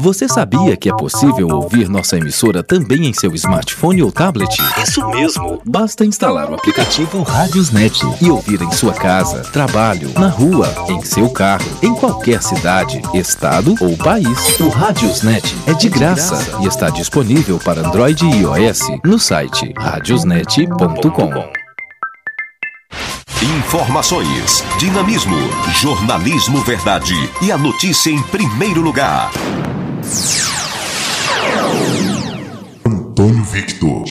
Você sabia que é possível ouvir nossa emissora também em seu smartphone ou tablet? Isso mesmo! Basta instalar o aplicativo Radiosnet e ouvir em sua casa, trabalho, na rua, em seu carro, em qualquer cidade, estado ou país. O Radiosnet é de graça e está disponível para Android e iOS no site radiosnet.com. Informações, dinamismo, jornalismo verdade e a notícia em primeiro lugar. Antônio Victor.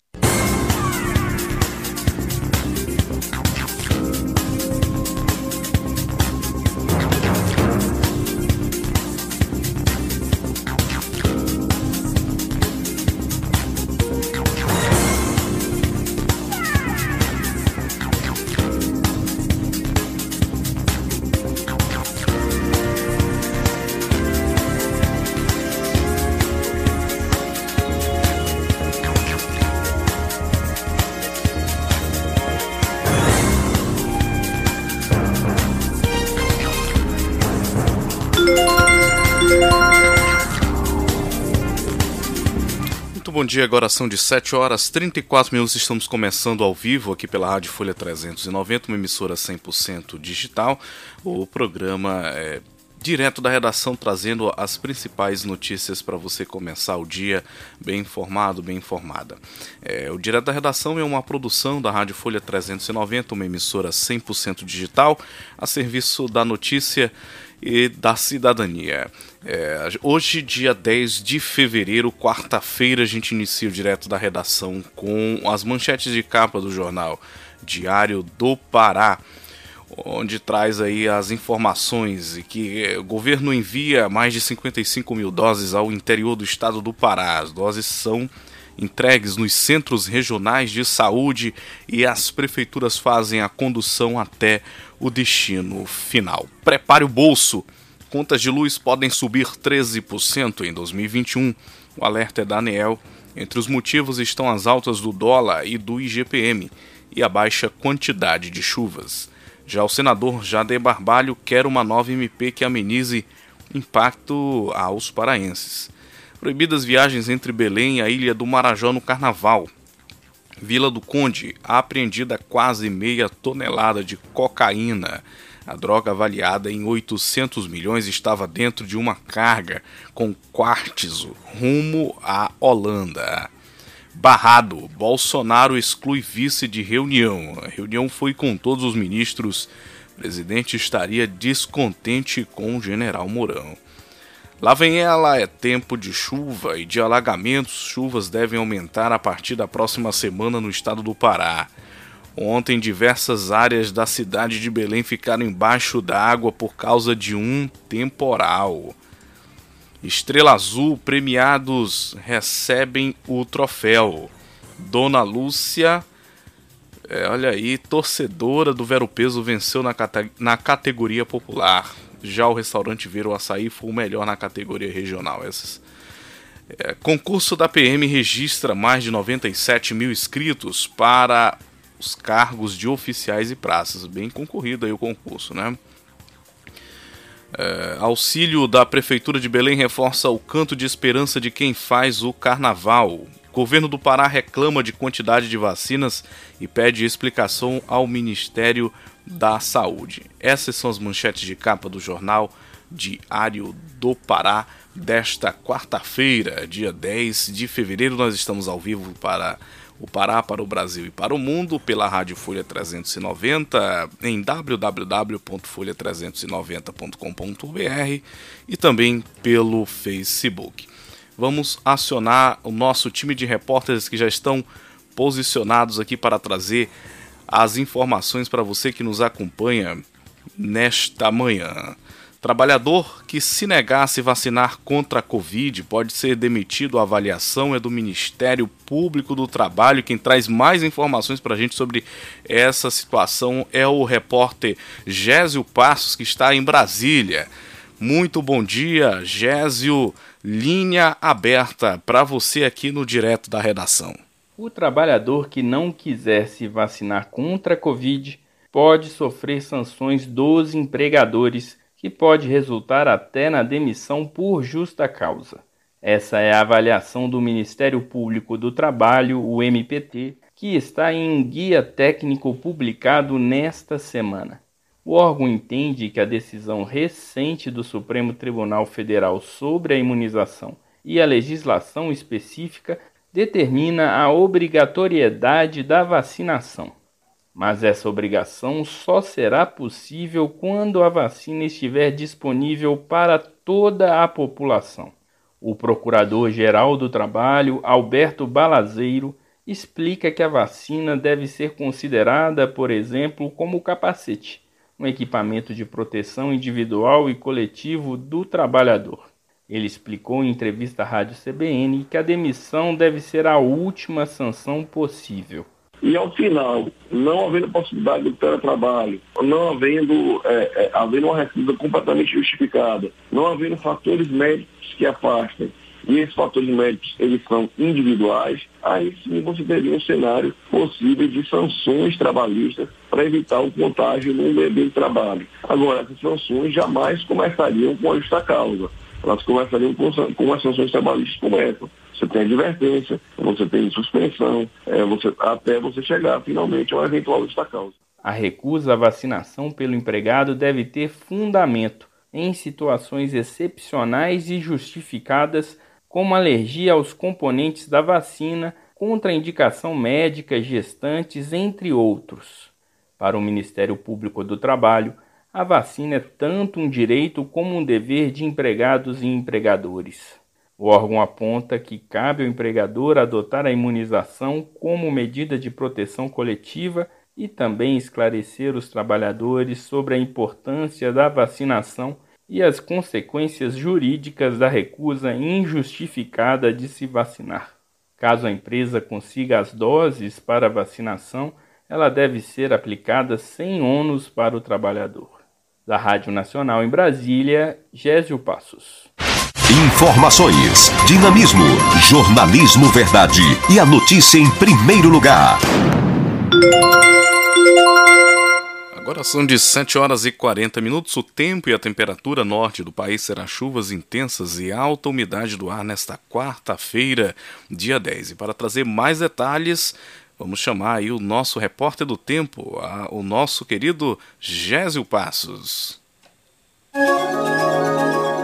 Bom dia, agora são de 7 horas 34 minutos, estamos começando ao vivo aqui pela Rádio Folha 390, uma emissora 100% digital. O programa é direto da redação trazendo as principais notícias para você começar o dia bem informado, bem informada. É, o Direto da Redação é uma produção da Rádio Folha 390, uma emissora 100% digital, a serviço da notícia e da cidadania. É, hoje, dia 10 de fevereiro, quarta-feira, a gente inicia o direto da redação com as manchetes de capa do jornal Diário do Pará, onde traz aí as informações que é, o governo envia mais de 55 mil doses ao interior do estado do Pará. As doses são entregues nos centros regionais de saúde e as prefeituras fazem a condução até o destino final. Prepare o bolso. Contas de luz podem subir 13% em 2021. O alerta é da ANEEL. Entre os motivos estão as altas do dólar e do IGPM e a baixa quantidade de chuvas. Já o senador Jader Barbalho quer uma nova MP que amenize impacto aos paraenses. Proibidas viagens entre Belém e a ilha do Marajó no Carnaval. Vila do Conde, apreendida quase meia tonelada de cocaína. A droga avaliada em 800 milhões estava dentro de uma carga com quartzo rumo à Holanda. Barrado, Bolsonaro exclui vice de reunião. A reunião foi com todos os ministros. O presidente estaria descontente com o general Mourão. Lá vem ela, é tempo de chuva e de alagamentos. Chuvas devem aumentar a partir da próxima semana no estado do Pará. Ontem, diversas áreas da cidade de Belém ficaram embaixo d'água por causa de um temporal. Estrela Azul premiados recebem o troféu. Dona Lúcia, é, olha aí, torcedora do Vero Peso, venceu na, cate na categoria popular. Já o restaurante Vero Açaí foi o melhor na categoria regional. Essas. É, concurso da PM registra mais de 97 mil inscritos para os cargos de oficiais e praças. Bem concorrido aí o concurso, né? É, auxílio da Prefeitura de Belém reforça o canto de esperança de quem faz o carnaval. Governo do Pará reclama de quantidade de vacinas e pede explicação ao Ministério da Saúde. Essas são as manchetes de capa do jornal Diário do Pará desta quarta-feira, dia 10 de fevereiro. Nós estamos ao vivo para o Pará, para o Brasil e para o mundo pela Rádio Folha 390 em www.folha390.com.br e também pelo Facebook. Vamos acionar o nosso time de repórteres que já estão posicionados aqui para trazer as informações para você que nos acompanha nesta manhã. Trabalhador que se negar a se vacinar contra a Covid pode ser demitido. A avaliação é do Ministério Público do Trabalho. Quem traz mais informações para a gente sobre essa situação é o repórter Gésio Passos, que está em Brasília. Muito bom dia, Gésio. Linha aberta para você aqui no Direto da Redação. O trabalhador que não quiser se vacinar contra a Covid pode sofrer sanções dos empregadores que pode resultar até na demissão por justa causa. Essa é a avaliação do Ministério Público do Trabalho, o MPT, que está em um guia técnico publicado nesta semana. O órgão entende que a decisão recente do Supremo Tribunal Federal sobre a imunização e a legislação específica determina a obrigatoriedade da vacinação mas essa obrigação só será possível quando a vacina estiver disponível para toda a população. O Procurador-Geral do Trabalho, Alberto Balazeiro, explica que a vacina deve ser considerada, por exemplo, como capacete, um equipamento de proteção individual e coletivo do trabalhador. Ele explicou em entrevista à Rádio CBN que a demissão deve ser a última sanção possível. E ao final, não havendo possibilidade do teletrabalho, não havendo, é, é, havendo uma recusa completamente justificada, não havendo fatores médicos que afastem, e esses fatores médicos eles são individuais, aí sim você teria um cenário possível de sanções trabalhistas para evitar o contágio no ambiente de trabalho. Agora, essas sanções jamais começariam com a justa causa. Elas começariam com, com as sanções trabalhistas como essa você tem advertência, você tem suspensão, é, você, até você chegar finalmente ao eventual justa causa. A recusa à vacinação pelo empregado deve ter fundamento em situações excepcionais e justificadas, como alergia aos componentes da vacina, contraindicação médica, gestantes, entre outros. Para o Ministério Público do Trabalho, a vacina é tanto um direito como um dever de empregados e empregadores. O órgão aponta que cabe ao empregador adotar a imunização como medida de proteção coletiva e também esclarecer os trabalhadores sobre a importância da vacinação e as consequências jurídicas da recusa injustificada de se vacinar. Caso a empresa consiga as doses para vacinação, ela deve ser aplicada sem ônus para o trabalhador. Da Rádio Nacional em Brasília, Gésio Passos. Informações, dinamismo, jornalismo verdade e a notícia em primeiro lugar. Agora são de 7 horas e 40 minutos. O tempo e a temperatura norte do país será chuvas intensas e alta umidade do ar nesta quarta-feira, dia 10. E para trazer mais detalhes, vamos chamar aí o nosso repórter do tempo, o nosso querido Gésio Passos.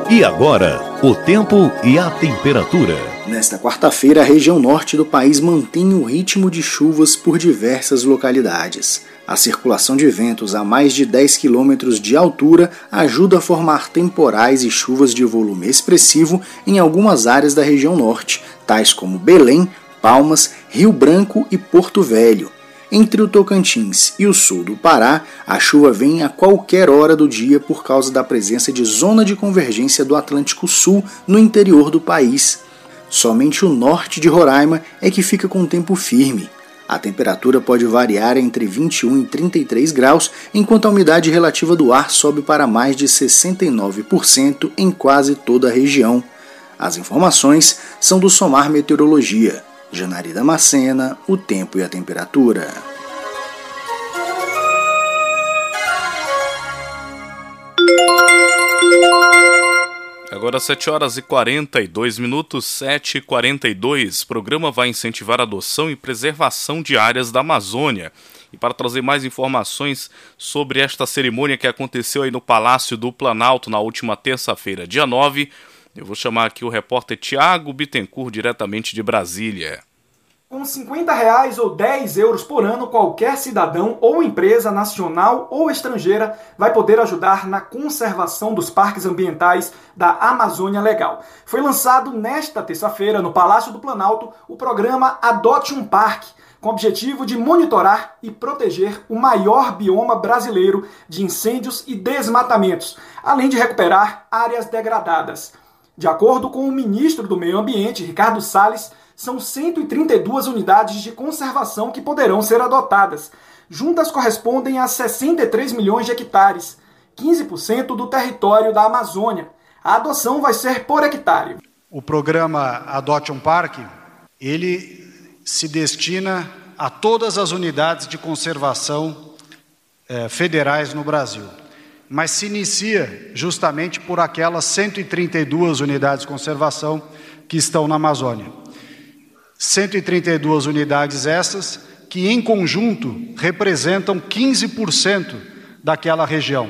E agora, o tempo e a temperatura. Nesta quarta-feira, a região norte do país mantém o ritmo de chuvas por diversas localidades. A circulação de ventos a mais de 10 km de altura ajuda a formar temporais e chuvas de volume expressivo em algumas áreas da região norte, tais como Belém, Palmas, Rio Branco e Porto Velho. Entre o Tocantins e o sul do Pará, a chuva vem a qualquer hora do dia por causa da presença de zona de convergência do Atlântico Sul no interior do país. Somente o norte de Roraima é que fica com tempo firme. A temperatura pode variar entre 21 e 33 graus, enquanto a umidade relativa do ar sobe para mais de 69% em quase toda a região. As informações são do Somar Meteorologia. Janari Damascena, o tempo e a temperatura. Agora 7 horas e 42 minutos, 7 e 42. O programa vai incentivar a adoção e preservação de áreas da Amazônia E para trazer mais informações sobre esta cerimônia que aconteceu aí no Palácio do Planalto na última terça-feira, dia 9, eu vou chamar aqui o repórter Tiago Bittencourt, diretamente de Brasília. Com 50 reais ou 10 euros por ano, qualquer cidadão ou empresa nacional ou estrangeira vai poder ajudar na conservação dos parques ambientais da Amazônia Legal. Foi lançado nesta terça-feira, no Palácio do Planalto, o programa Adote um Parque, com o objetivo de monitorar e proteger o maior bioma brasileiro de incêndios e desmatamentos, além de recuperar áreas degradadas. De acordo com o ministro do Meio Ambiente, Ricardo Salles, são 132 unidades de conservação que poderão ser adotadas. Juntas correspondem a 63 milhões de hectares, 15% do território da Amazônia. A adoção vai ser por hectare. O programa Adote um Parque, ele se destina a todas as unidades de conservação eh, federais no Brasil, mas se inicia justamente por aquelas 132 unidades de conservação que estão na Amazônia. 132 unidades essas que, em conjunto, representam 15% daquela região.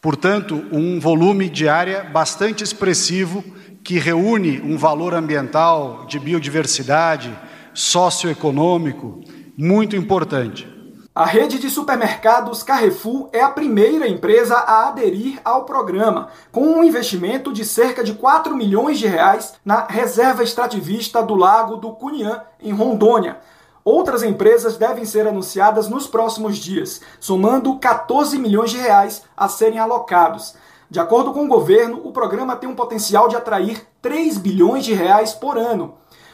Portanto, um volume de área bastante expressivo que reúne um valor ambiental, de biodiversidade, socioeconômico muito importante. A rede de supermercados Carrefour é a primeira empresa a aderir ao programa, com um investimento de cerca de 4 milhões de reais na reserva extrativista do Lago do Cunhã, em Rondônia. Outras empresas devem ser anunciadas nos próximos dias, somando 14 milhões de reais a serem alocados. De acordo com o governo, o programa tem um potencial de atrair 3 bilhões de reais por ano.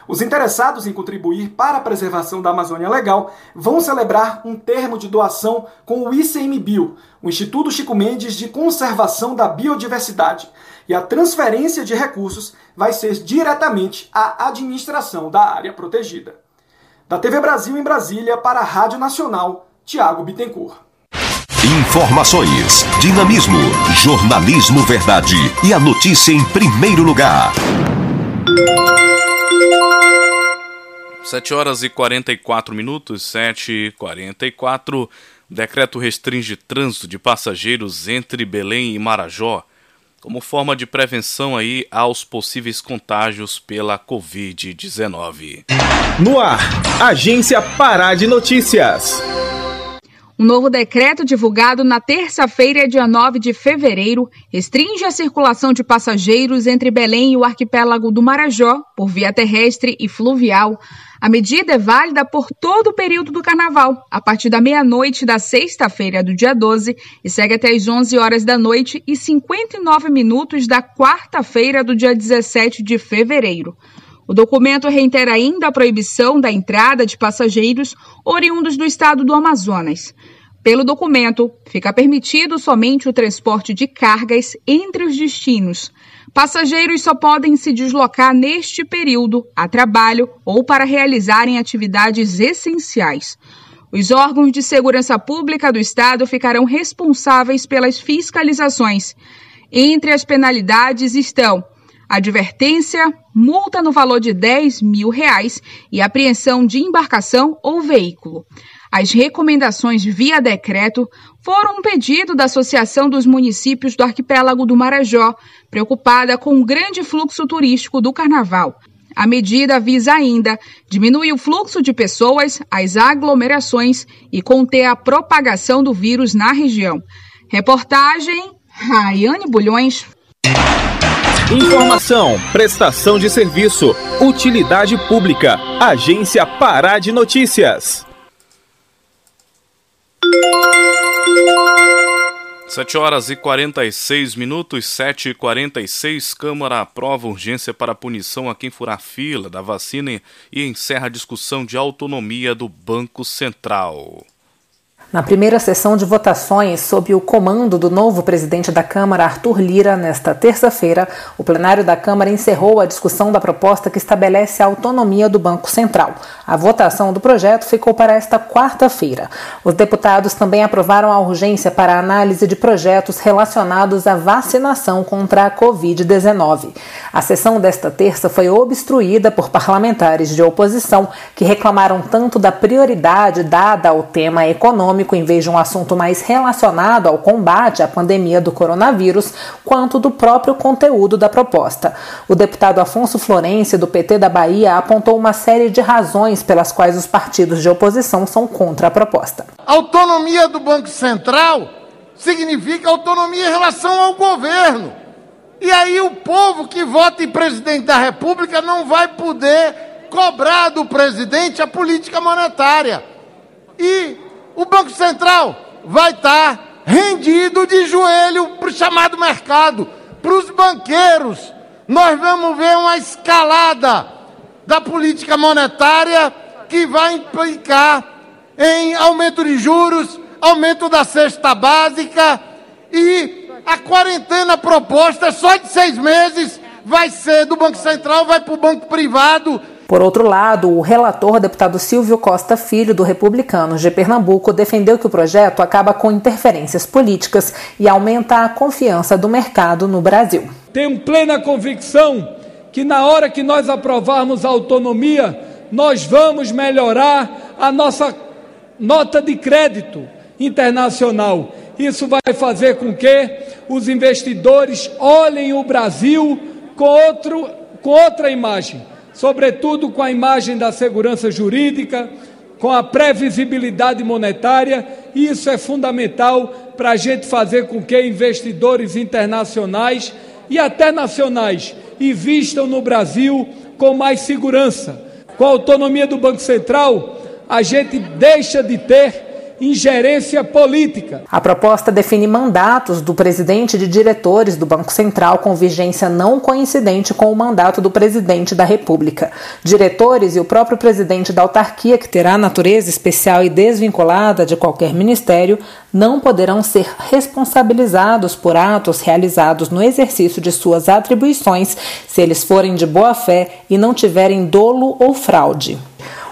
Os interessados em contribuir para a preservação da Amazônia Legal vão celebrar um termo de doação com o ICMBio, o Instituto Chico Mendes de Conservação da Biodiversidade. E a transferência de recursos vai ser diretamente à administração da área protegida. Da TV Brasil em Brasília para a Rádio Nacional, Tiago Bittencourt. Informações, dinamismo, jornalismo verdade e a notícia em primeiro lugar. 7 horas e 44 minutos, 7 e 44. Decreto restringe trânsito de passageiros entre Belém e Marajó como forma de prevenção aí aos possíveis contágios pela Covid-19. No ar, Agência Pará de Notícias. Um novo decreto divulgado na terça-feira, dia 9 de fevereiro, restringe a circulação de passageiros entre Belém e o arquipélago do Marajó, por via terrestre e fluvial, a medida é válida por todo o período do carnaval, a partir da meia-noite da sexta-feira do dia 12 e segue até as 11 horas da noite e 59 minutos da quarta-feira do dia 17 de fevereiro. O documento reitera ainda a proibição da entrada de passageiros oriundos do estado do Amazonas. Pelo documento, fica permitido somente o transporte de cargas entre os destinos. Passageiros só podem se deslocar neste período a trabalho ou para realizarem atividades essenciais. Os órgãos de segurança pública do Estado ficarão responsáveis pelas fiscalizações. Entre as penalidades estão advertência, multa no valor de 10 mil reais e apreensão de embarcação ou veículo. As recomendações via decreto foram um pedido da Associação dos Municípios do Arquipélago do Marajó, preocupada com o grande fluxo turístico do carnaval. A medida visa ainda diminuir o fluxo de pessoas, as aglomerações e conter a propagação do vírus na região. Reportagem Raiane Bulhões. Informação, prestação de serviço, utilidade pública, Agência Pará de Notícias. 7 horas e 46 minutos, 7 e 46. Câmara aprova urgência para punição a quem furar fila da vacina e encerra a discussão de autonomia do Banco Central. Na primeira sessão de votações, sob o comando do novo presidente da Câmara, Arthur Lira, nesta terça-feira, o plenário da Câmara encerrou a discussão da proposta que estabelece a autonomia do Banco Central. A votação do projeto ficou para esta quarta-feira. Os deputados também aprovaram a urgência para a análise de projetos relacionados à vacinação contra a Covid-19. A sessão desta terça foi obstruída por parlamentares de oposição que reclamaram tanto da prioridade dada ao tema econômico em vez de um assunto mais relacionado ao combate à pandemia do coronavírus, quanto do próprio conteúdo da proposta. O deputado Afonso Florencio, do PT da Bahia, apontou uma série de razões pelas quais os partidos de oposição são contra a proposta. Autonomia do Banco Central significa autonomia em relação ao governo. E aí o povo que vota em presidente da República não vai poder cobrar do presidente a política monetária. E o Banco Central vai estar rendido de joelho para o chamado mercado, para os banqueiros. Nós vamos ver uma escalada da política monetária que vai implicar em aumento de juros, aumento da cesta básica e a quarentena proposta só de seis meses vai ser do Banco Central, vai para o Banco Privado. Por outro lado, o relator, deputado Silvio Costa Filho, do Republicanos de Pernambuco, defendeu que o projeto acaba com interferências políticas e aumenta a confiança do mercado no Brasil. Tenho plena convicção que na hora que nós aprovarmos a autonomia, nós vamos melhorar a nossa nota de crédito internacional. Isso vai fazer com que os investidores olhem o Brasil com, outro, com outra imagem, sobretudo com a imagem da segurança jurídica, com a previsibilidade monetária. Isso é fundamental para a gente fazer com que investidores internacionais e até nacionais investam no Brasil com mais segurança. Com a autonomia do Banco Central, a gente deixa de ter ingerência política. A proposta define mandatos do presidente de diretores do Banco Central com vigência não coincidente com o mandato do presidente da República. Diretores e o próprio presidente da autarquia, que terá natureza especial e desvinculada de qualquer ministério, não poderão ser responsabilizados por atos realizados no exercício de suas atribuições se eles forem de boa fé e não tiverem dolo ou fraude.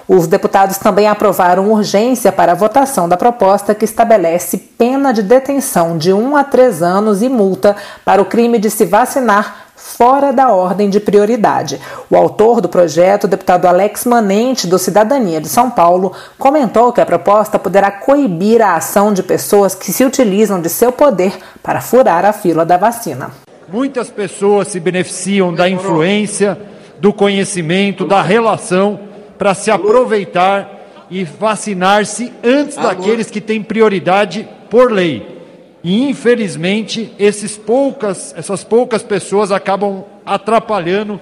Os deputados também aprovaram urgência para a votação da proposta que estabelece pena de detenção de 1 a 3 anos e multa para o crime de se vacinar fora da ordem de prioridade. O autor do projeto, o deputado Alex Manente, do Cidadania de São Paulo, comentou que a proposta poderá coibir a ação de pessoas que se utilizam de seu poder para furar a fila da vacina. Muitas pessoas se beneficiam da influência, do conhecimento, da relação para se aproveitar e vacinar-se antes daqueles que têm prioridade por lei. E infelizmente, esses poucas, essas poucas pessoas acabam atrapalhando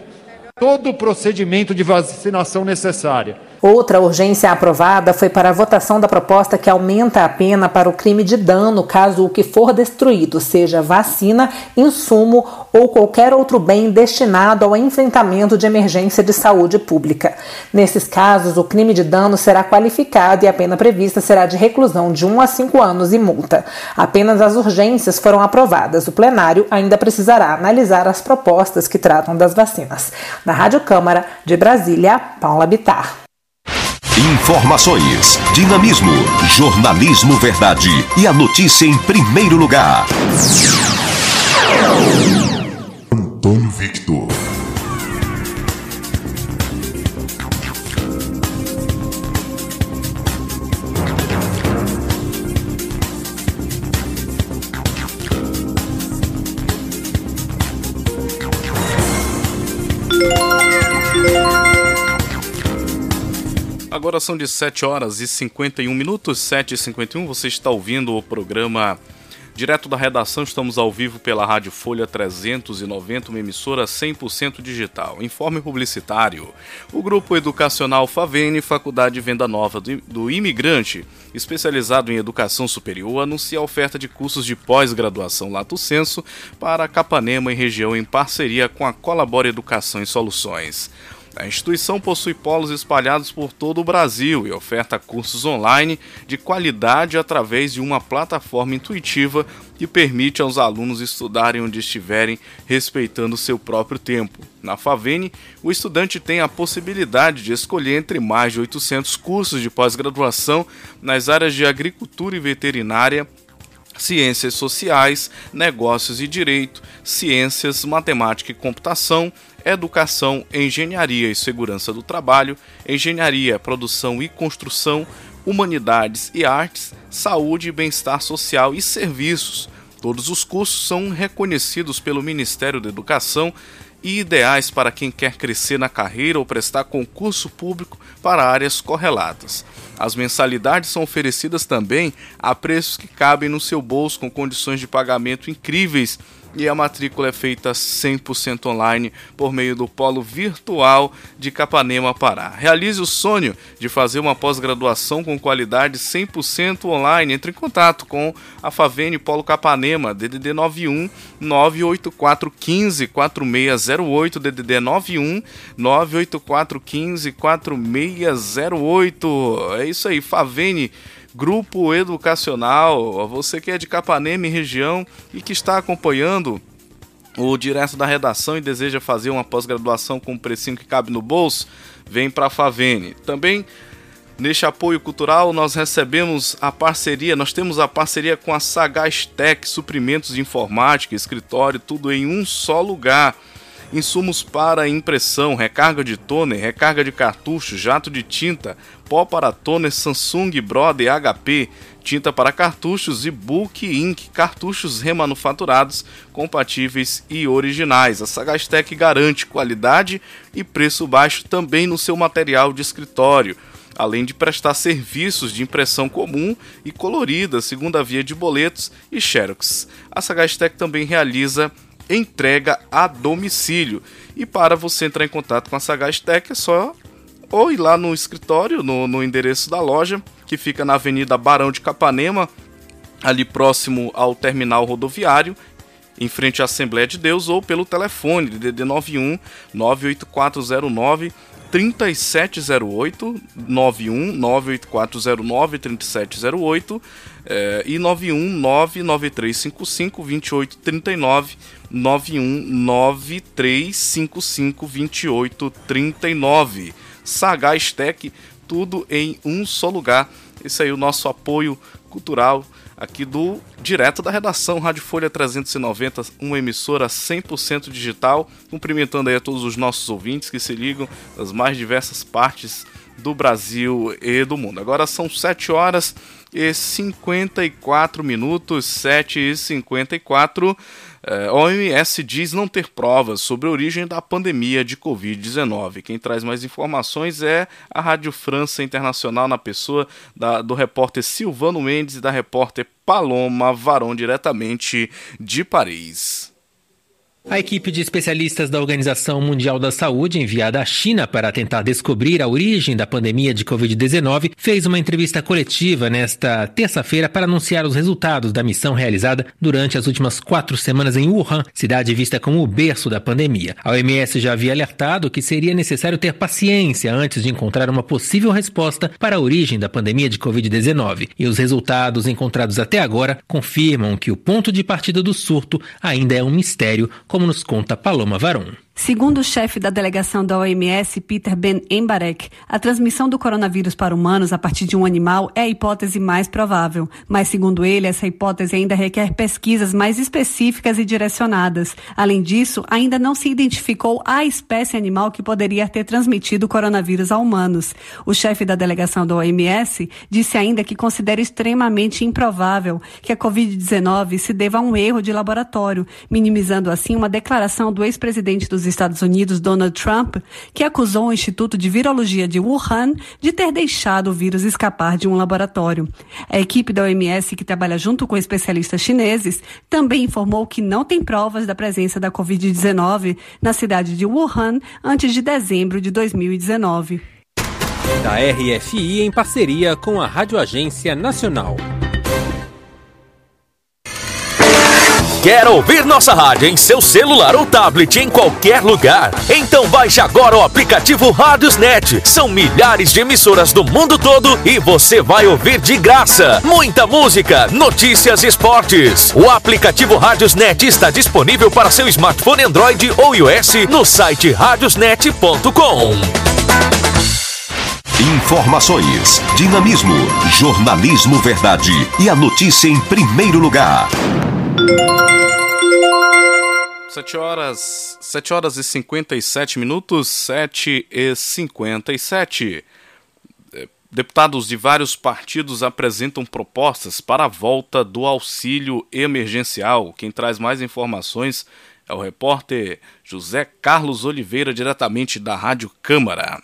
todo o procedimento de vacinação necessária. Outra urgência aprovada foi para a votação da proposta que aumenta a pena para o crime de dano caso o que for destruído seja vacina, insumo ou qualquer outro bem destinado ao enfrentamento de emergência de saúde pública. Nesses casos, o crime de dano será qualificado e a pena prevista será de reclusão de 1 a 5 anos e multa. Apenas as urgências foram aprovadas. O plenário ainda precisará analisar as propostas que tratam das vacinas. Na Rádio Câmara de Brasília, Paula Bitar. Informações, dinamismo, jornalismo verdade e a notícia em primeiro lugar. Antônio Victor. Agora são de 7 horas e 51 minutos, 7 e 51. Você está ouvindo o programa direto da redação. Estamos ao vivo pela Rádio Folha 390, uma emissora 100% digital. Informe publicitário. O Grupo Educacional Favene, Faculdade Venda Nova do, do Imigrante, especializado em educação superior, anuncia a oferta de cursos de pós-graduação Lato Senso para Capanema e região em parceria com a Colabora Educação e Soluções. A instituição possui polos espalhados por todo o Brasil e oferta cursos online de qualidade através de uma plataforma intuitiva que permite aos alunos estudarem onde estiverem, respeitando seu próprio tempo. Na Favene, o estudante tem a possibilidade de escolher entre mais de 800 cursos de pós-graduação nas áreas de agricultura e veterinária, ciências sociais, negócios e direito, ciências, matemática e computação, educação, engenharia e segurança do trabalho, engenharia, produção e construção, humanidades e artes, saúde bem-estar social e serviços. Todos os cursos são reconhecidos pelo Ministério da Educação e ideais para quem quer crescer na carreira ou prestar concurso público para áreas correlatas. As mensalidades são oferecidas também a preços que cabem no seu bolso com condições de pagamento incríveis e a matrícula é feita 100% online por meio do Polo Virtual de Capanema, Pará. Realize o sonho de fazer uma pós-graduação com qualidade 100% online. Entre em contato com a Favene Polo Capanema, DDD 91 984 15 4608, DDD 91 984 15 4608. É isso aí, Favene grupo educacional, você que é de Capanema e região e que está acompanhando o direto da redação e deseja fazer uma pós-graduação com um precinho que cabe no bolso, vem para a Favene. Também neste apoio cultural nós recebemos a parceria, nós temos a parceria com a Sagaz Tech, suprimentos de informática, escritório, tudo em um só lugar insumos para impressão, recarga de toner, recarga de cartucho, jato de tinta, pó para toner Samsung, Brother, HP, tinta para cartuchos e Book Ink, cartuchos remanufaturados, compatíveis e originais. A Sagastec garante qualidade e preço baixo também no seu material de escritório além de prestar serviços de impressão comum e colorida, segunda via de boletos e xerox. A Sagastec também realiza entrega a domicílio. E para você entrar em contato com a Sagaz Tech é só ou ir lá no escritório, no, no endereço da loja, que fica na Avenida Barão de Capanema, ali próximo ao terminal rodoviário, em frente à Assembleia de Deus, ou pelo telefone DD 91 98409 3708 91 98409 3708 é, e 9199355 2839 919355 2839 Sagaz Tech, tudo em um só lugar. Esse aí é o nosso apoio cultural aqui do direto da redação Rádio Folha 390, uma emissora 100% digital. Cumprimentando aí a todos os nossos ouvintes que se ligam das mais diversas partes do Brasil e do mundo. Agora são 7 horas e 54 minutos, 7 e 54. É, a OMS diz não ter provas sobre a origem da pandemia de Covid-19. Quem traz mais informações é a Rádio França Internacional, na pessoa da, do repórter Silvano Mendes e da repórter Paloma Varon, diretamente de Paris. A equipe de especialistas da Organização Mundial da Saúde, enviada à China para tentar descobrir a origem da pandemia de Covid-19, fez uma entrevista coletiva nesta terça-feira para anunciar os resultados da missão realizada durante as últimas quatro semanas em Wuhan, cidade vista como o berço da pandemia. A OMS já havia alertado que seria necessário ter paciência antes de encontrar uma possível resposta para a origem da pandemia de Covid-19. E os resultados encontrados até agora confirmam que o ponto de partida do surto ainda é um mistério como nos conta Paloma Varon. Segundo o chefe da delegação da OMS, Peter Ben Embarek, a transmissão do coronavírus para humanos a partir de um animal é a hipótese mais provável. Mas, segundo ele, essa hipótese ainda requer pesquisas mais específicas e direcionadas. Além disso, ainda não se identificou a espécie animal que poderia ter transmitido o coronavírus a humanos. O chefe da delegação da OMS disse ainda que considera extremamente improvável que a Covid-19 se deva a um erro de laboratório, minimizando assim uma declaração do ex-presidente dos Estados Unidos, Donald Trump, que acusou o Instituto de Virologia de Wuhan de ter deixado o vírus escapar de um laboratório. A equipe da OMS, que trabalha junto com especialistas chineses, também informou que não tem provas da presença da Covid-19 na cidade de Wuhan antes de dezembro de 2019. Da RFI em parceria com a Rádio Agência Nacional. Quer ouvir nossa rádio em seu celular ou tablet em qualquer lugar? Então baixe agora o aplicativo Rádiosnet. São milhares de emissoras do mundo todo e você vai ouvir de graça. Muita música, notícias e esportes. O aplicativo Rádiosnet está disponível para seu smartphone Android ou iOS no site radiosnet.com. Informações, dinamismo, jornalismo verdade e a notícia em primeiro lugar. 7 horas, 7 horas e 57 minutos, 7 e 57. É, deputados de vários partidos apresentam propostas para a volta do auxílio emergencial. Quem traz mais informações é o repórter José Carlos Oliveira, diretamente da Rádio Câmara.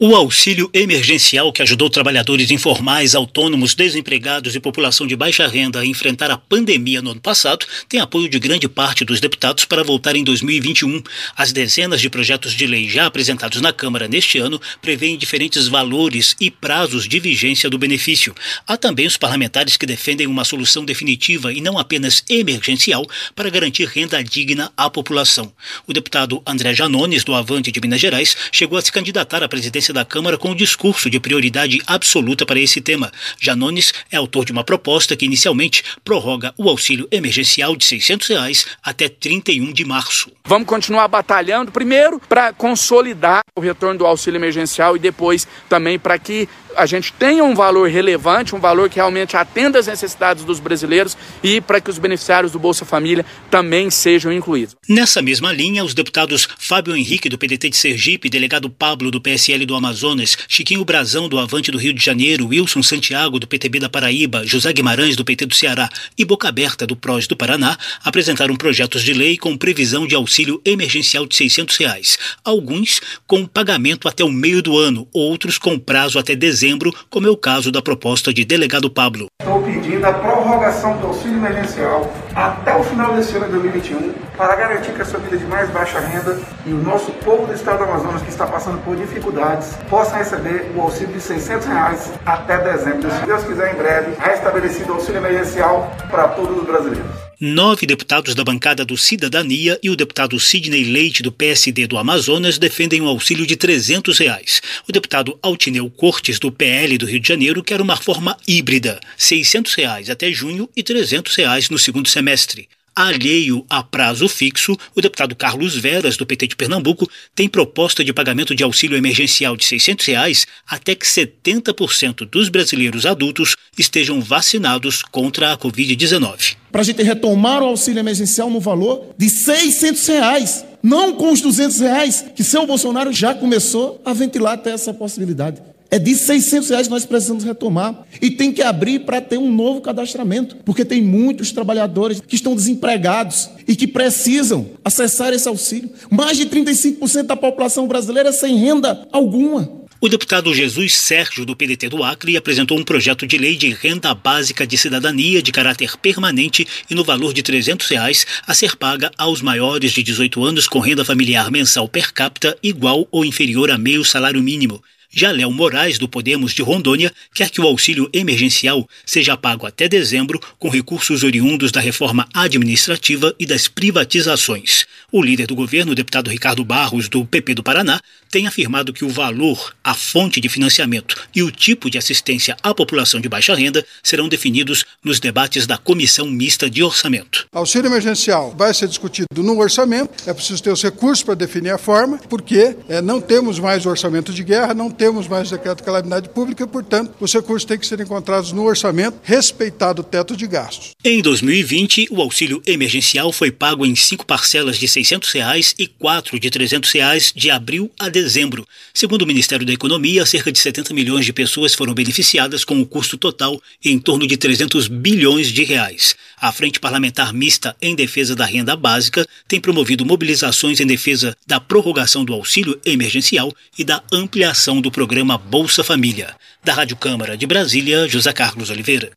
O auxílio emergencial que ajudou trabalhadores informais, autônomos, desempregados e população de baixa renda a enfrentar a pandemia no ano passado tem apoio de grande parte dos deputados para voltar em 2021. As dezenas de projetos de lei já apresentados na Câmara neste ano prevêem diferentes valores e prazos de vigência do benefício. Há também os parlamentares que defendem uma solução definitiva e não apenas emergencial para garantir renda digna à população. O deputado André Janones, do Avante de Minas Gerais, chegou a se candidatar à presidência presidência da Câmara com o discurso de prioridade absoluta para esse tema. Janones é autor de uma proposta que inicialmente prorroga o auxílio emergencial de 600 reais até 31 de março. Vamos continuar batalhando, primeiro, para consolidar o retorno do auxílio emergencial e depois também para que a gente tenha um valor relevante, um valor que realmente atenda às necessidades dos brasileiros e para que os beneficiários do Bolsa Família também sejam incluídos. Nessa mesma linha, os deputados Fábio Henrique, do PDT de Sergipe, delegado Pablo, do PSL do Amazonas, Chiquinho Brazão, do Avante do Rio de Janeiro, Wilson Santiago, do PTB da Paraíba, José Guimarães, do PT do Ceará e Boca Aberta, do PROS do Paraná, apresentaram projetos de lei com previsão de auxílio emergencial de 600 reais, alguns com pagamento até o meio do ano, outros com prazo até dezembro dezembro, como é o caso da proposta de delegado Pablo. Estou pedindo a prorrogação do auxílio emergencial até o final desse ano de 2021 para garantir que a família de mais baixa renda e o nosso povo do estado do Amazonas que está passando por dificuldades possa receber o auxílio de 600 reais até dezembro. Se Deus quiser, em breve, restabelecido o auxílio emergencial para todos os brasileiros nove deputados da bancada do Cidadania e o deputado Sidney Leite, do PSD do Amazonas, defendem um auxílio de 300 reais. O deputado Altineu Cortes, do PL do Rio de Janeiro, quer uma forma híbrida, 600 reais até junho e 300 reais no segundo semestre. Alheio a prazo fixo, o deputado Carlos Veras, do PT de Pernambuco, tem proposta de pagamento de auxílio emergencial de 600 reais até que 70% dos brasileiros adultos estejam vacinados contra a Covid-19. Para a gente retomar o auxílio emergencial no valor de 600 reais, não com os 200 reais, que seu Bolsonaro já começou a ventilar até essa possibilidade. É de 600 reais que nós precisamos retomar. E tem que abrir para ter um novo cadastramento, porque tem muitos trabalhadores que estão desempregados e que precisam acessar esse auxílio. Mais de 35% da população brasileira sem renda alguma. O deputado Jesus Sérgio, do PDT do Acre, apresentou um projeto de lei de renda básica de cidadania de caráter permanente e no valor de 300 reais a ser paga aos maiores de 18 anos com renda familiar mensal per capita igual ou inferior a meio salário mínimo. Já Léo Moraes, do Podemos de Rondônia, quer que o auxílio emergencial seja pago até dezembro com recursos oriundos da reforma administrativa e das privatizações. O líder do governo, o deputado Ricardo Barros, do PP do Paraná, tem afirmado que o valor, a fonte de financiamento e o tipo de assistência à população de baixa renda serão definidos nos debates da Comissão Mista de Orçamento. Auxílio emergencial vai ser discutido no orçamento, é preciso ter os recursos para definir a forma, porque é, não temos mais orçamento de guerra, não temos mais decreto de calamidade pública, portanto, os recursos têm que ser encontrados no orçamento, respeitado o teto de gastos. Em 2020, o auxílio emergencial foi pago em cinco parcelas de 600 reais e quatro de 300 reais de abril a dezembro. Segundo o Ministério da Economia, cerca de 70 milhões de pessoas foram beneficiadas com o um custo total em torno de 300 bilhões de reais. A Frente Parlamentar Mista em Defesa da Renda Básica tem promovido mobilizações em defesa da prorrogação do auxílio emergencial e da ampliação do programa Bolsa Família. Da Rádio Câmara de Brasília, José Carlos Oliveira.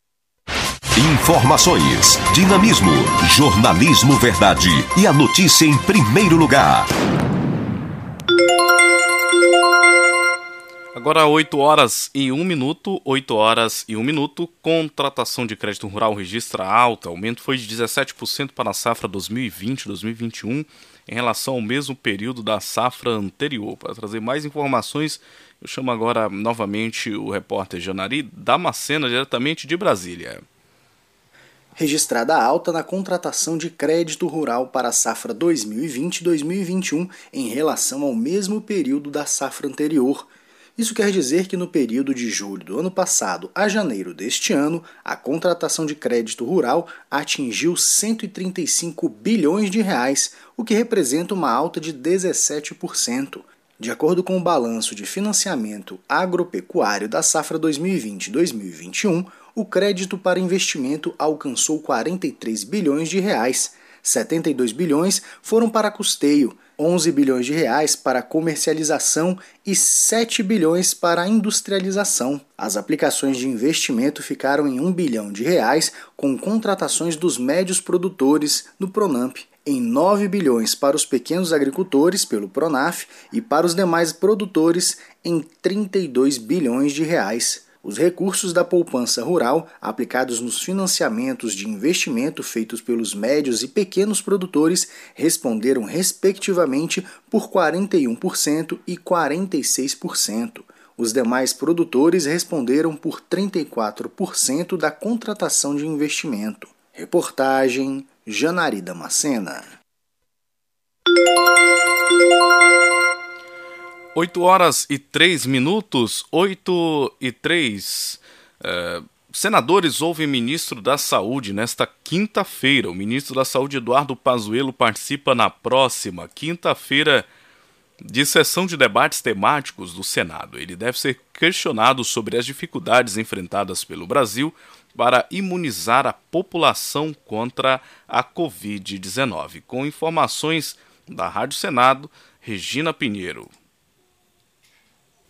Informações, dinamismo, jornalismo verdade e a notícia em primeiro lugar. Agora 8 horas e 1 minuto, 8 horas e 1 minuto, contratação de crédito rural registra alta, aumento foi de 17% para a safra 2020-2021 em relação ao mesmo período da safra anterior. Para trazer mais informações, eu chamo agora novamente o repórter Janari Damascena, diretamente de Brasília. Registrada alta na contratação de crédito rural para a safra 2020-2021 em relação ao mesmo período da safra anterior. Isso quer dizer que no período de julho do ano passado a janeiro deste ano, a contratação de crédito rural atingiu 135 bilhões de reais, o que representa uma alta de 17%. De acordo com o balanço de financiamento agropecuário da safra 2020-2021, o crédito para investimento alcançou 43 bilhões de reais. 72 bilhões foram para custeio, 11 bilhões de reais para comercialização e 7 bilhões para industrialização. As aplicações de investimento ficaram em 1 bilhão de reais com contratações dos médios produtores no Pronamp, em 9 bilhões para os pequenos agricultores pelo Pronaf e para os demais produtores em 32 bilhões de reais. Os recursos da poupança rural aplicados nos financiamentos de investimento feitos pelos médios e pequenos produtores responderam, respectivamente, por 41% e 46%. Os demais produtores responderam por 34% da contratação de investimento. Reportagem Janari Damascena. 8 horas e 3 minutos, 8 e 3. É, senadores ouvem ministro da Saúde nesta quinta-feira. O ministro da Saúde, Eduardo Pazuello, participa na próxima quinta-feira de sessão de debates temáticos do Senado. Ele deve ser questionado sobre as dificuldades enfrentadas pelo Brasil para imunizar a população contra a Covid-19. Com informações da Rádio Senado, Regina Pinheiro.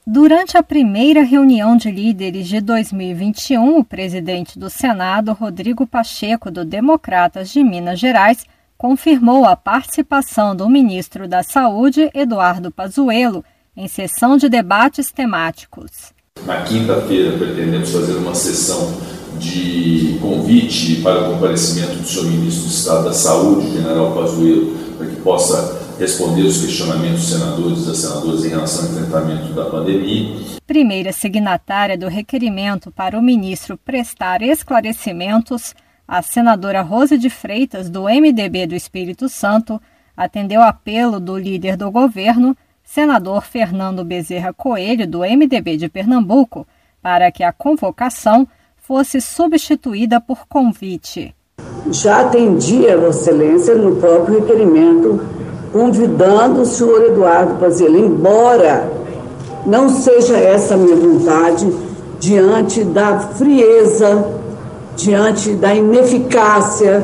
Durante a primeira reunião de líderes de 2021, o presidente do Senado, Rodrigo Pacheco, do Democratas de Minas Gerais, confirmou a participação do ministro da Saúde, Eduardo Pazuello, em sessão de debates temáticos. Na quinta-feira, pretendemos fazer uma sessão de convite para o comparecimento do senhor ministro do Estado da Saúde, general Pazuello, para que possa responder os questionamentos dos senadores e das senadoras em relação ao enfrentamento da pandemia. Primeira signatária do requerimento para o ministro prestar esclarecimentos, a senadora Rose de Freitas, do MDB do Espírito Santo, atendeu apelo do líder do governo, senador Fernando Bezerra Coelho, do MDB de Pernambuco, para que a convocação fosse substituída por convite. Já atendi a Vossa Excelência no próprio requerimento convidando o senhor Eduardo Pazelli, embora não seja essa a minha vontade, diante da frieza, diante da ineficácia,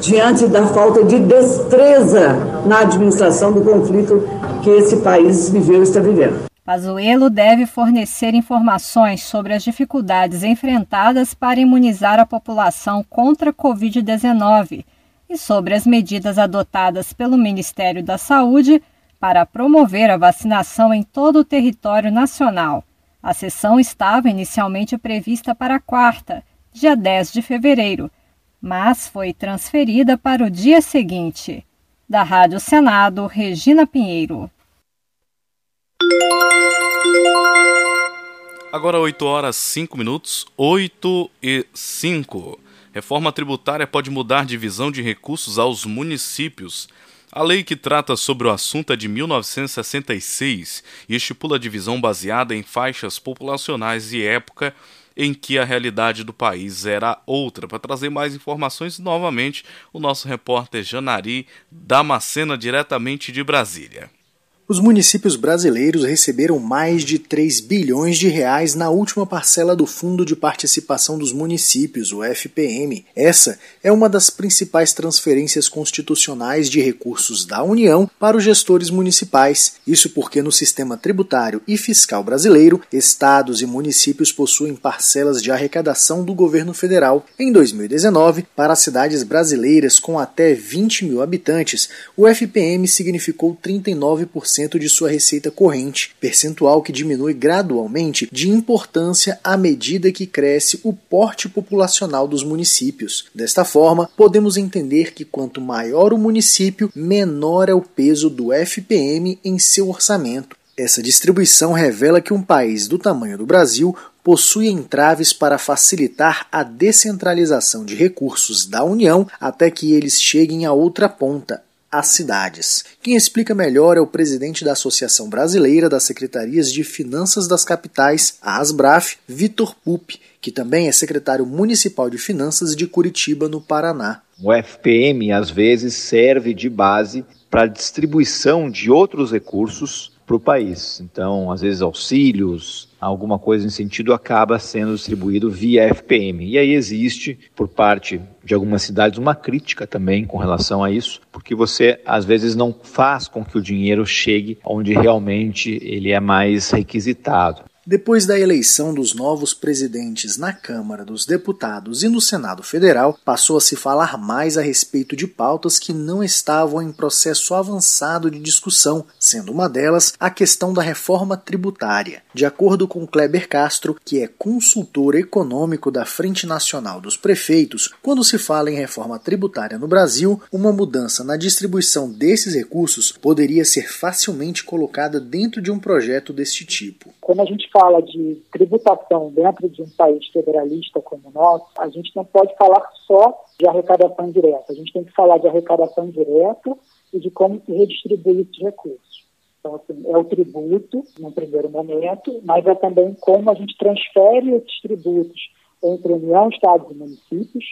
diante da falta de destreza na administração do conflito que esse país viveu e está vivendo. Pazuello deve fornecer informações sobre as dificuldades enfrentadas para imunizar a população contra a Covid-19 e sobre as medidas adotadas pelo Ministério da Saúde para promover a vacinação em todo o território nacional. A sessão estava inicialmente prevista para quarta, dia 10 de fevereiro, mas foi transferida para o dia seguinte. Da Rádio Senado, Regina Pinheiro. Agora 8 horas 5 minutos, 8 e 5. Reforma tributária pode mudar divisão de recursos aos municípios. A lei que trata sobre o assunto é de 1966 e estipula a divisão baseada em faixas populacionais e época em que a realidade do país era outra. Para trazer mais informações, novamente, o nosso repórter Janari Damascena, diretamente de Brasília. Os municípios brasileiros receberam mais de 3 bilhões de reais na última parcela do Fundo de Participação dos Municípios, o FPM. Essa é uma das principais transferências constitucionais de recursos da União para os gestores municipais. Isso porque no sistema tributário e fiscal brasileiro, estados e municípios possuem parcelas de arrecadação do governo federal. Em 2019, para cidades brasileiras com até 20 mil habitantes, o FPM significou 39% de sua receita corrente, percentual que diminui gradualmente de importância à medida que cresce o porte populacional dos municípios. Desta forma, podemos entender que quanto maior o município, menor é o peso do FPM em seu orçamento. Essa distribuição revela que um país do tamanho do Brasil possui entraves para facilitar a descentralização de recursos da União até que eles cheguem à outra ponta, às cidades. Quem explica melhor é o presidente da Associação Brasileira das Secretarias de Finanças das Capitais, a ASBRAF, Vitor Pupi, que também é secretário municipal de finanças de Curitiba, no Paraná. O FPM às vezes serve de base para a distribuição de outros recursos para o país. Então, às vezes, auxílios, alguma coisa em sentido acaba sendo distribuído via FPM. E aí existe, por parte de algumas cidades, uma crítica também com relação a isso, porque você às vezes não faz com que o dinheiro chegue onde realmente ele é mais requisitado. Depois da eleição dos novos presidentes na Câmara dos Deputados e no Senado Federal, passou a se falar mais a respeito de pautas que não estavam em processo avançado de discussão, sendo uma delas a questão da reforma tributária. De acordo com Kleber Castro, que é consultor econômico da Frente Nacional dos Prefeitos, quando se fala em reforma tributária no Brasil, uma mudança na distribuição desses recursos poderia ser facilmente colocada dentro de um projeto deste tipo. Quando a gente fala de tributação dentro de um país federalista como o nosso, a gente não pode falar só de arrecadação direta. A gente tem que falar de arrecadação direta e de como se redistribui esses recursos. Então, assim, é o tributo, no primeiro momento, mas é também como a gente transfere esses tributos entre União, Estados e municípios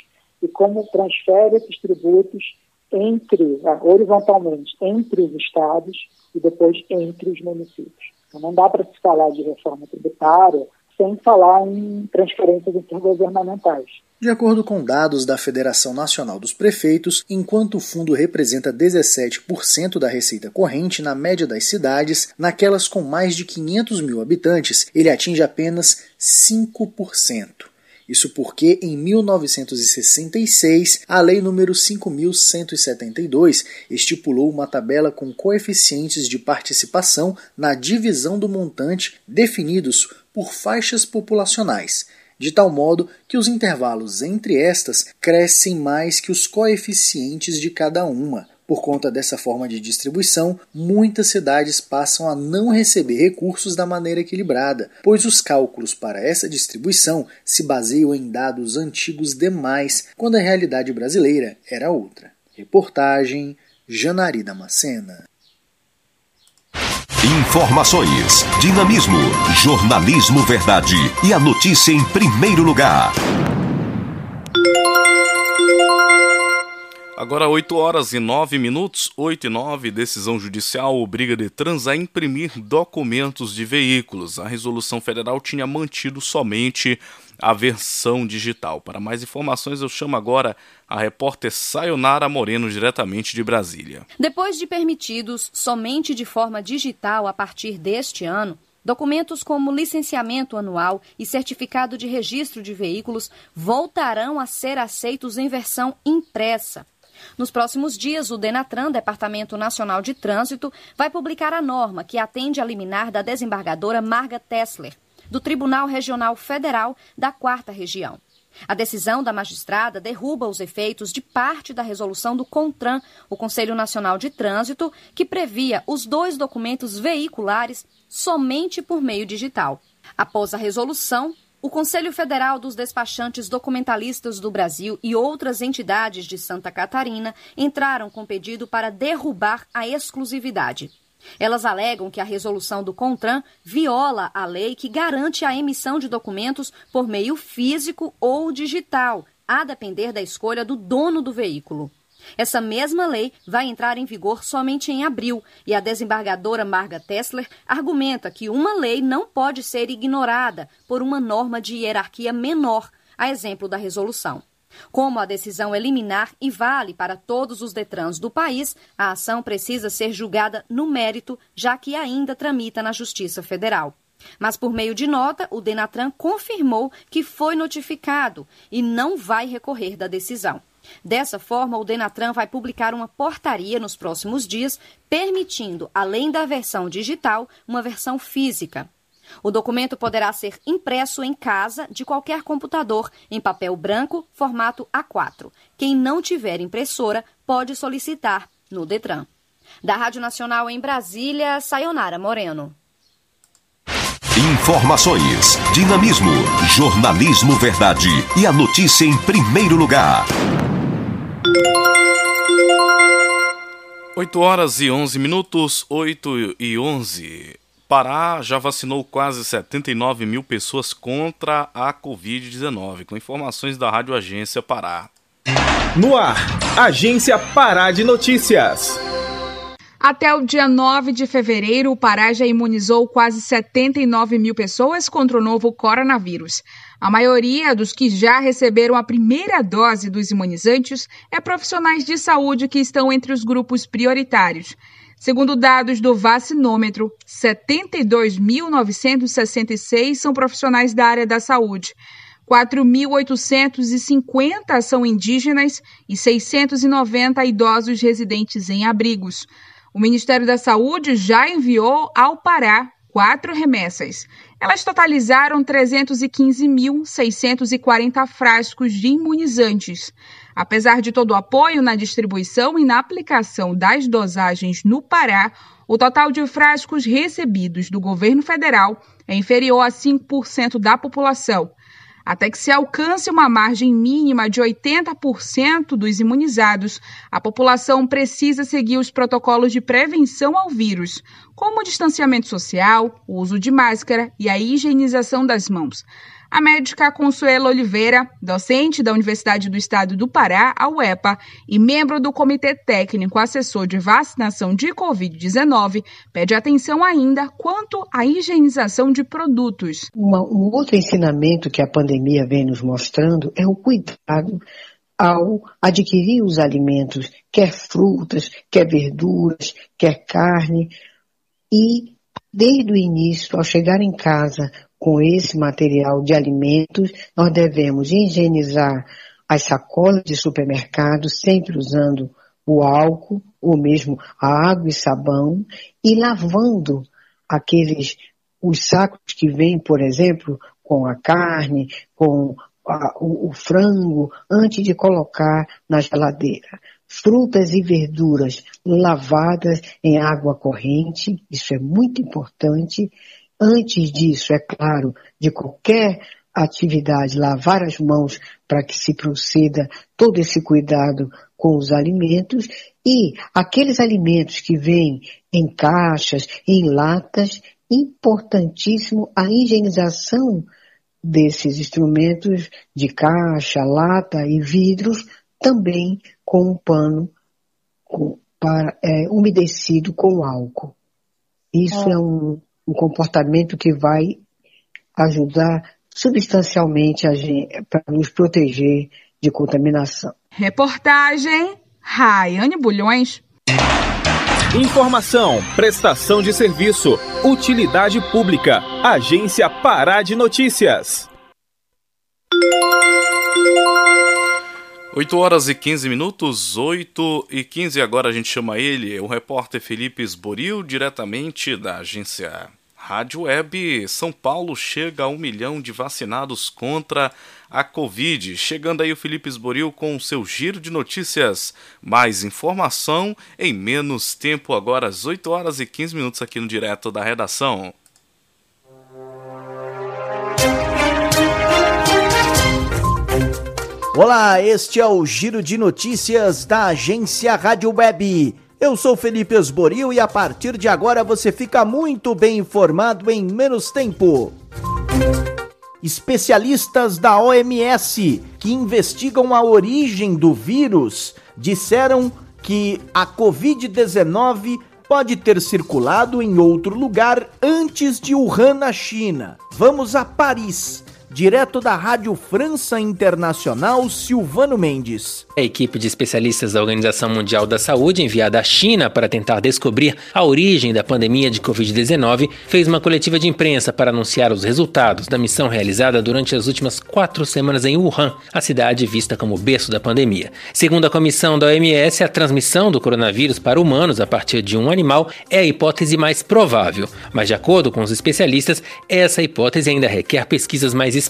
e como transfere esses tributos entre, ah, horizontalmente, entre os estados e depois entre os municípios. Então, não dá para se falar de reforma tributária sem falar em transferências intergovernamentais. De acordo com dados da Federação Nacional dos Prefeitos, enquanto o fundo representa 17% da receita corrente na média das cidades, naquelas com mais de 500 mil habitantes, ele atinge apenas 5%. Isso porque, em 1966, a Lei nº 5.172 estipulou uma tabela com coeficientes de participação na divisão do montante definidos por faixas populacionais, de tal modo que os intervalos entre estas crescem mais que os coeficientes de cada uma, por conta dessa forma de distribuição, muitas cidades passam a não receber recursos da maneira equilibrada, pois os cálculos para essa distribuição se baseiam em dados antigos demais, quando a realidade brasileira era outra. Reportagem Janari Damascena. Informações, dinamismo, jornalismo verdade e a notícia em primeiro lugar. Agora 8 horas e 9 minutos, 8 e 9, decisão judicial obriga Detran a imprimir documentos de veículos. A resolução federal tinha mantido somente a versão digital. Para mais informações, eu chamo agora a repórter Sayonara Moreno, diretamente de Brasília. Depois de permitidos somente de forma digital a partir deste ano, Documentos como licenciamento anual e certificado de registro de veículos voltarão a ser aceitos em versão impressa. Nos próximos dias, o Denatran, Departamento Nacional de Trânsito, vai publicar a norma que atende a liminar da desembargadora Marga Tessler, do Tribunal Regional Federal da Quarta Região. A decisão da magistrada derruba os efeitos de parte da resolução do CONTRAN, o Conselho Nacional de Trânsito, que previa os dois documentos veiculares somente por meio digital. Após a resolução, o Conselho Federal dos Despachantes Documentalistas do Brasil e outras entidades de Santa Catarina entraram com pedido para derrubar a exclusividade. Elas alegam que a resolução do CONTRAN viola a lei que garante a emissão de documentos por meio físico ou digital, a depender da escolha do dono do veículo. Essa mesma lei vai entrar em vigor somente em abril e a desembargadora Marga Tessler argumenta que uma lei não pode ser ignorada por uma norma de hierarquia menor, a exemplo da resolução. Como a decisão é liminar e vale para todos os Detrans do país, a ação precisa ser julgada no mérito, já que ainda tramita na Justiça Federal. Mas por meio de nota, o Denatran confirmou que foi notificado e não vai recorrer da decisão. Dessa forma, o Denatran vai publicar uma portaria nos próximos dias, permitindo, além da versão digital, uma versão física. O documento poderá ser impresso em casa de qualquer computador, em papel branco, formato A4. Quem não tiver impressora pode solicitar no Detran. Da Rádio Nacional em Brasília, Sayonara Moreno. Informações, dinamismo, jornalismo verdade e a notícia em primeiro lugar. 8 horas e 11 minutos, 8 e 11. Pará já vacinou quase 79 mil pessoas contra a Covid-19, com informações da Rádio Agência Pará. No ar, Agência Pará de Notícias. Até o dia 9 de fevereiro, o Pará já imunizou quase 79 mil pessoas contra o novo coronavírus. A maioria dos que já receberam a primeira dose dos imunizantes é profissionais de saúde que estão entre os grupos prioritários. Segundo dados do vacinômetro, 72.966 são profissionais da área da saúde. 4.850 são indígenas e 690 idosos residentes em abrigos. O Ministério da Saúde já enviou ao Pará quatro remessas. Elas totalizaram 315.640 frascos de imunizantes. Apesar de todo o apoio na distribuição e na aplicação das dosagens no Pará, o total de frascos recebidos do governo federal é inferior a 5% da população. Até que se alcance uma margem mínima de 80% dos imunizados, a população precisa seguir os protocolos de prevenção ao vírus, como o distanciamento social, o uso de máscara e a higienização das mãos. A médica Consuelo Oliveira, docente da Universidade do Estado do Pará, a UEPA, e membro do Comitê Técnico Assessor de Vacinação de Covid-19, pede atenção ainda quanto à higienização de produtos. Uma, um outro ensinamento que a pandemia vem nos mostrando é o cuidado ao adquirir os alimentos, quer frutas, quer verduras, quer carne, e desde o início, ao chegar em casa, com esse material de alimentos, nós devemos higienizar as sacolas de supermercado, sempre usando o álcool, ou mesmo a água e sabão, e lavando aqueles, os sacos que vêm, por exemplo, com a carne, com a, o, o frango, antes de colocar na geladeira. Frutas e verduras lavadas em água corrente, isso é muito importante, Antes disso, é claro, de qualquer atividade, lavar as mãos para que se proceda todo esse cuidado com os alimentos e aqueles alimentos que vêm em caixas, em latas, importantíssimo a higienização desses instrumentos de caixa, lata e vidros também com um pano com, para, é, umedecido com álcool. Isso é, é um, um comportamento que vai ajudar substancialmente a gente para nos proteger de contaminação. Reportagem Raiane Bulhões. Informação, prestação de serviço, utilidade pública, Agência Pará de Notícias. 8 horas e 15 minutos, 8 e 15. Agora a gente chama ele, o repórter Felipe Esboril, diretamente da agência Rádio Web São Paulo chega a um milhão de vacinados contra a Covid. Chegando aí o Felipe Esboril com o seu giro de notícias. Mais informação em menos tempo, agora às 8 horas e 15 minutos aqui no Direto da Redação. Olá, este é o Giro de Notícias da agência Rádio Web. Eu sou Felipe Esboril e a partir de agora você fica muito bem informado em menos tempo. Especialistas da OMS que investigam a origem do vírus disseram que a Covid-19 pode ter circulado em outro lugar antes de Wuhan, na China. Vamos a Paris direto da Rádio França Internacional, Silvano Mendes. A equipe de especialistas da Organização Mundial da Saúde, enviada à China para tentar descobrir a origem da pandemia de Covid-19, fez uma coletiva de imprensa para anunciar os resultados da missão realizada durante as últimas quatro semanas em Wuhan, a cidade vista como berço da pandemia. Segundo a comissão da OMS, a transmissão do coronavírus para humanos a partir de um animal é a hipótese mais provável, mas de acordo com os especialistas, essa hipótese ainda requer pesquisas mais específicas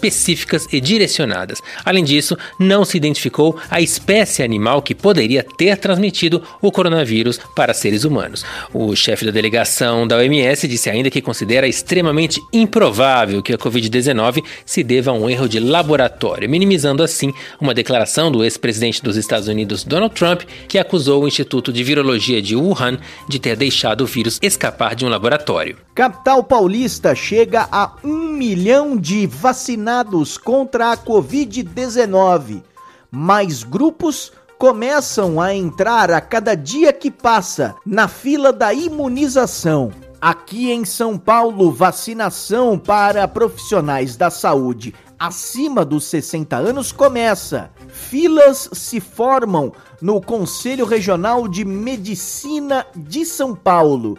e direcionadas. Além disso, não se identificou a espécie animal que poderia ter transmitido o coronavírus para seres humanos. O chefe da delegação da OMS disse ainda que considera extremamente improvável que a Covid-19 se deva a um erro de laboratório, minimizando assim uma declaração do ex-presidente dos Estados Unidos Donald Trump, que acusou o Instituto de Virologia de Wuhan de ter deixado o vírus escapar de um laboratório. Capital paulista chega a um milhão de vacinados contra a Covid-19. Mais grupos começam a entrar a cada dia que passa na fila da imunização. Aqui em São Paulo, vacinação para profissionais da saúde acima dos 60 anos começa. Filas se formam no Conselho Regional de Medicina de São Paulo.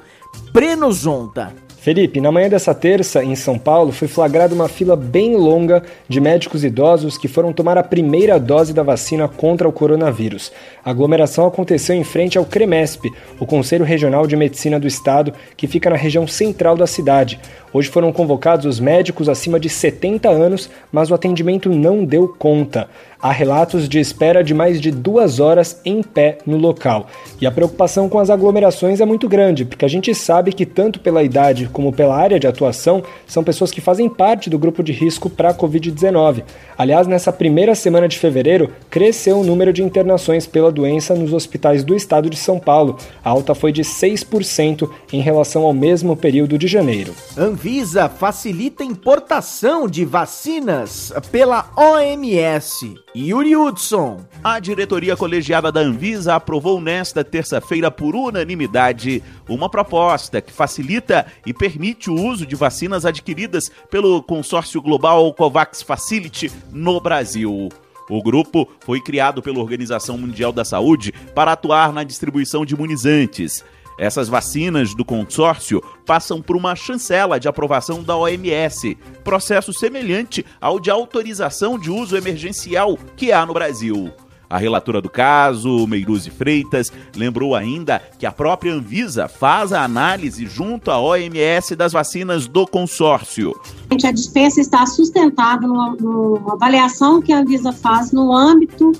Breno Zonta. Felipe, na manhã dessa terça, em São Paulo, foi flagrada uma fila bem longa de médicos idosos que foram tomar a primeira dose da vacina contra o coronavírus. A aglomeração aconteceu em frente ao CREMESP, o Conselho Regional de Medicina do Estado, que fica na região central da cidade. Hoje foram convocados os médicos acima de 70 anos, mas o atendimento não deu conta. Há relatos de espera de mais de duas horas em pé no local. E a preocupação com as aglomerações é muito grande, porque a gente sabe que, tanto pela idade como pela área de atuação, são pessoas que fazem parte do grupo de risco para a Covid-19. Aliás, nessa primeira semana de fevereiro, cresceu o número de internações pela doença nos hospitais do estado de São Paulo. A alta foi de 6% em relação ao mesmo período de janeiro. Anvisa facilita importação de vacinas pela OMS. Yuri Hudson. A diretoria colegiada da Anvisa aprovou nesta terça-feira por unanimidade uma proposta que facilita e permite o uso de vacinas adquiridas pelo consórcio global COVAX Facility no Brasil. O grupo foi criado pela Organização Mundial da Saúde para atuar na distribuição de imunizantes. Essas vacinas do consórcio passam por uma chancela de aprovação da OMS, processo semelhante ao de autorização de uso emergencial que há no Brasil. A relatora do caso, Meiruzi Freitas, lembrou ainda que a própria Anvisa faz a análise junto à OMS das vacinas do consórcio. A dispensa está sustentada numa, numa avaliação que a Anvisa faz no âmbito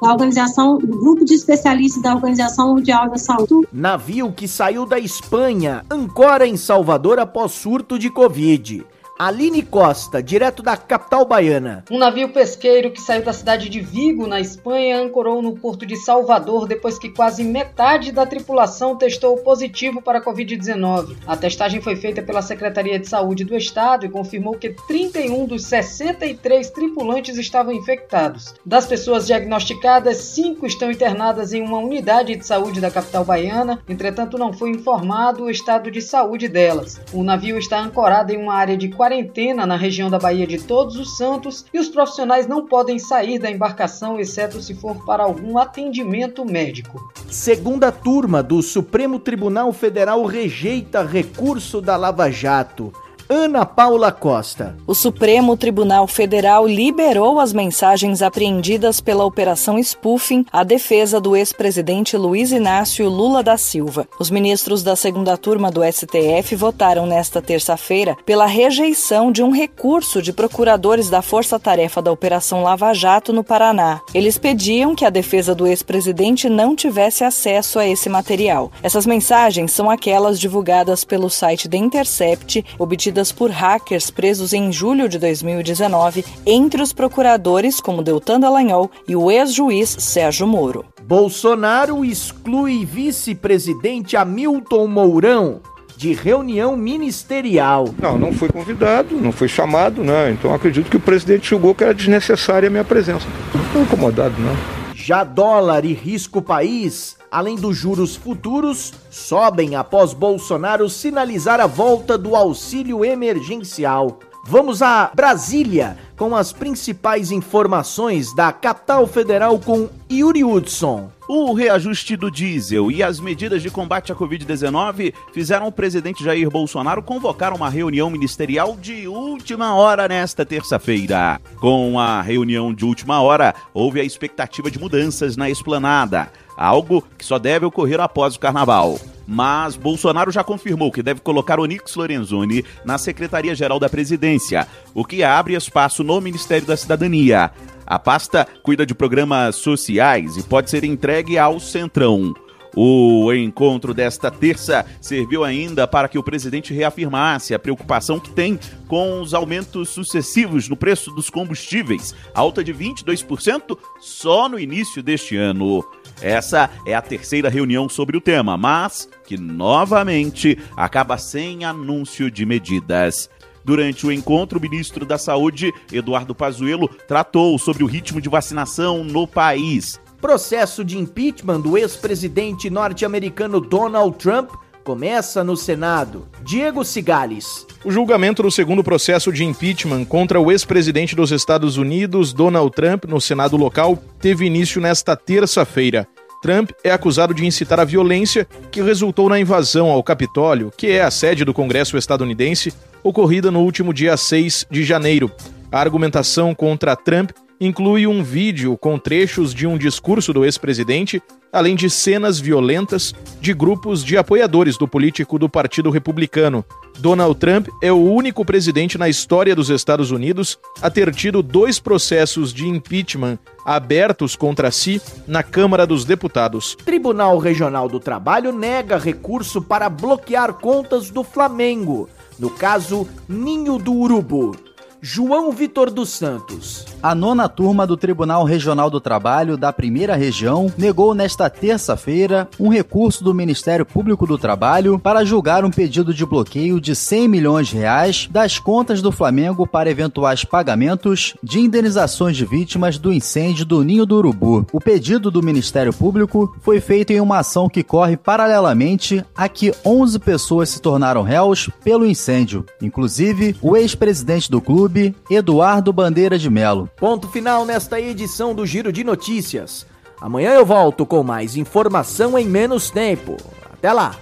da organização, do grupo de especialistas da Organização Mundial da Saúde. Navio que saiu da Espanha ancora em Salvador após surto de Covid. Aline Costa, direto da capital baiana. Um navio pesqueiro que saiu da cidade de Vigo, na Espanha, ancorou no porto de Salvador depois que quase metade da tripulação testou positivo para a Covid-19. A testagem foi feita pela Secretaria de Saúde do Estado e confirmou que 31 dos 63 tripulantes estavam infectados. Das pessoas diagnosticadas, cinco estão internadas em uma unidade de saúde da capital baiana, entretanto, não foi informado o estado de saúde delas. O navio está ancorado em uma área de quarentena na região da Baía de Todos os Santos e os profissionais não podem sair da embarcação exceto se for para algum atendimento médico. Segunda turma do Supremo Tribunal Federal rejeita recurso da Lava Jato. Ana Paula Costa. O Supremo Tribunal Federal liberou as mensagens apreendidas pela Operação Spoofing à defesa do ex-presidente Luiz Inácio Lula da Silva. Os ministros da segunda turma do STF votaram nesta terça-feira pela rejeição de um recurso de procuradores da Força Tarefa da Operação Lava Jato no Paraná. Eles pediam que a defesa do ex-presidente não tivesse acesso a esse material. Essas mensagens são aquelas divulgadas pelo site The Intercept, obtidas por hackers presos em julho de 2019 entre os procuradores como Deltan Dallagnol e o ex-juiz Sérgio Moro. Bolsonaro exclui vice-presidente Hamilton Mourão de reunião ministerial. Não, não fui convidado, não fui chamado, né? Então acredito que o presidente julgou que era desnecessária a minha presença. Não estou incomodado, não. Já dólar e risco país, além dos juros futuros, sobem após Bolsonaro sinalizar a volta do auxílio emergencial. Vamos a Brasília com as principais informações da capital federal com Yuri Hudson. O reajuste do diesel e as medidas de combate à Covid-19 fizeram o presidente Jair Bolsonaro convocar uma reunião ministerial de última hora nesta terça-feira. Com a reunião de última hora, houve a expectativa de mudanças na esplanada. Algo que só deve ocorrer após o carnaval. Mas Bolsonaro já confirmou que deve colocar Onix Lorenzoni na Secretaria-Geral da Presidência, o que abre espaço no Ministério da Cidadania. A pasta cuida de programas sociais e pode ser entregue ao Centrão. O encontro desta terça serviu ainda para que o presidente reafirmasse a preocupação que tem com os aumentos sucessivos no preço dos combustíveis, alta de 22% só no início deste ano. Essa é a terceira reunião sobre o tema, mas que novamente acaba sem anúncio de medidas. Durante o encontro, o ministro da Saúde, Eduardo Pazuello, tratou sobre o ritmo de vacinação no país. Processo de impeachment do ex-presidente norte-americano Donald Trump começa no Senado. Diego Cigales. O julgamento do segundo processo de impeachment contra o ex-presidente dos Estados Unidos, Donald Trump, no Senado local, teve início nesta terça-feira. Trump é acusado de incitar a violência que resultou na invasão ao Capitólio, que é a sede do Congresso estadunidense, ocorrida no último dia 6 de janeiro. A argumentação contra Trump inclui um vídeo com trechos de um discurso do ex-presidente, além de cenas violentas de grupos de apoiadores do político do Partido Republicano. Donald Trump é o único presidente na história dos Estados Unidos a ter tido dois processos de impeachment abertos contra si na Câmara dos Deputados. Tribunal Regional do Trabalho nega recurso para bloquear contas do Flamengo, no caso Ninho do Urubu. João Vitor dos Santos. A nona turma do Tribunal Regional do Trabalho da Primeira Região negou nesta terça-feira um recurso do Ministério Público do Trabalho para julgar um pedido de bloqueio de 100 milhões de reais das contas do Flamengo para eventuais pagamentos de indenizações de vítimas do incêndio do Ninho do Urubu. O pedido do Ministério Público foi feito em uma ação que corre paralelamente a que 11 pessoas se tornaram réus pelo incêndio, inclusive o ex-presidente do clube Eduardo Bandeira de Melo. Ponto final nesta edição do Giro de Notícias. Amanhã eu volto com mais informação em menos tempo. Até lá!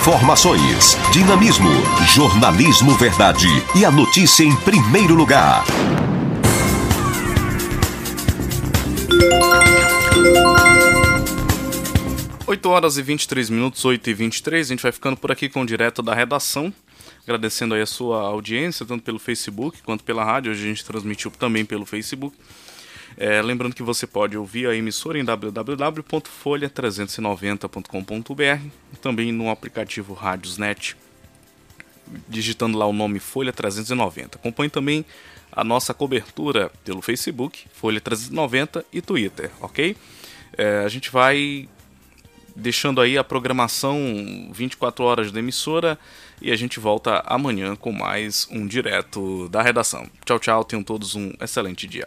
Informações, dinamismo, jornalismo verdade e a notícia em primeiro lugar. 8 horas e 23 minutos, 8 e 23. A gente vai ficando por aqui com o direto da redação. Agradecendo aí a sua audiência, tanto pelo Facebook quanto pela rádio. Hoje a gente transmitiu também pelo Facebook. É, lembrando que você pode ouvir a emissora em www.folha390.com.br também no aplicativo Rádiosnet, digitando lá o nome Folha 390. Acompanhe também a nossa cobertura pelo Facebook, Folha 390 e Twitter, ok? É, a gente vai deixando aí a programação 24 horas da emissora e a gente volta amanhã com mais um direto da redação. Tchau, tchau, tenham todos um excelente dia.